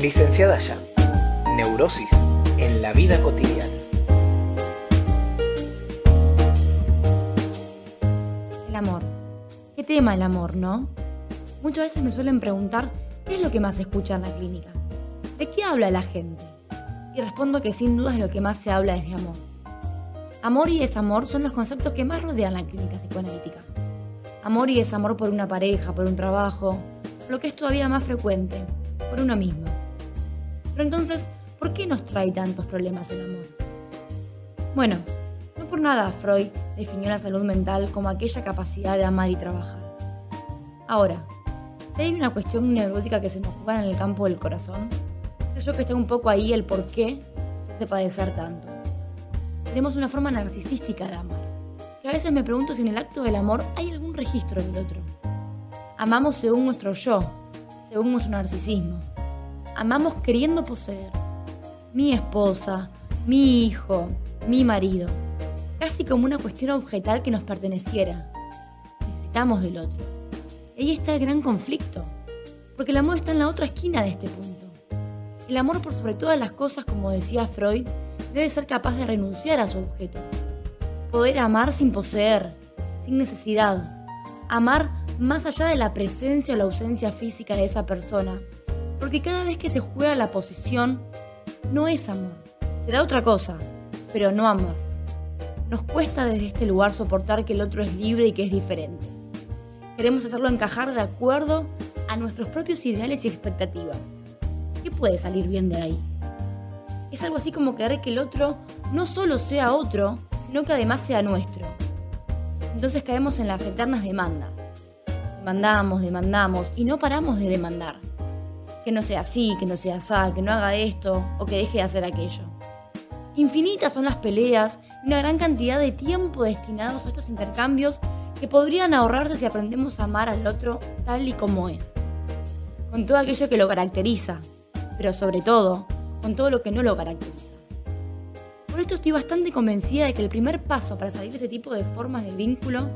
Licenciada ya. Neurosis en la vida cotidiana. El amor. ¿Qué tema el amor, no? Muchas veces me suelen preguntar qué es lo que más se escucha en la clínica. ¿De qué habla la gente? Y respondo que sin duda es lo que más se habla es de amor. Amor y desamor son los conceptos que más rodean la clínica psicoanalítica. Amor y desamor por una pareja, por un trabajo, lo que es todavía más frecuente, por uno mismo. Pero entonces, ¿por qué nos trae tantos problemas el amor? Bueno, no por nada Freud definió la salud mental como aquella capacidad de amar y trabajar. Ahora, si hay una cuestión neurótica que se nos juega en el campo del corazón, creo yo que está un poco ahí el por qué se hace padecer tanto. Tenemos una forma narcisística de amar, que a veces me pregunto si en el acto del amor hay algún registro del otro. Amamos según nuestro yo, según nuestro narcisismo. Amamos queriendo poseer. Mi esposa, mi hijo, mi marido. Casi como una cuestión objetal que nos perteneciera. Necesitamos del otro. Y ahí está el gran conflicto. Porque el amor está en la otra esquina de este punto. El amor por sobre todas las cosas, como decía Freud, debe ser capaz de renunciar a su objeto. Poder amar sin poseer, sin necesidad. Amar más allá de la presencia o la ausencia física de esa persona. Porque cada vez que se juega la posición, no es amor. Será otra cosa, pero no amor. Nos cuesta desde este lugar soportar que el otro es libre y que es diferente. Queremos hacerlo encajar de acuerdo a nuestros propios ideales y expectativas. ¿Qué puede salir bien de ahí? Es algo así como querer que el otro no solo sea otro, sino que además sea nuestro. Entonces caemos en las eternas demandas. Demandamos, demandamos y no paramos de demandar. Que no sea así, que no sea así, que no haga esto o que deje de hacer aquello. Infinitas son las peleas y una gran cantidad de tiempo destinados a estos intercambios que podrían ahorrarse si aprendemos a amar al otro tal y como es. Con todo aquello que lo caracteriza, pero sobre todo con todo lo que no lo caracteriza. Por esto estoy bastante convencida de que el primer paso para salir de este tipo de formas de vínculo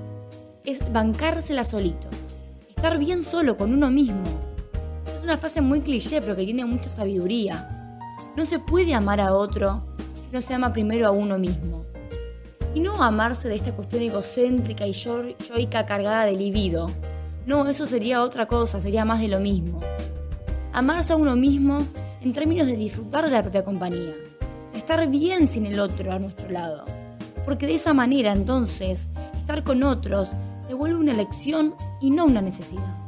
es bancársela solito, estar bien solo con uno mismo. Una frase muy cliché pero que tiene mucha sabiduría. No se puede amar a otro si no se ama primero a uno mismo. Y no amarse de esta cuestión egocéntrica y yoica cargada de libido. No, eso sería otra cosa, sería más de lo mismo. Amarse a uno mismo en términos de disfrutar de la propia compañía, estar bien sin el otro a nuestro lado. Porque de esa manera entonces, estar con otros se vuelve una elección y no una necesidad.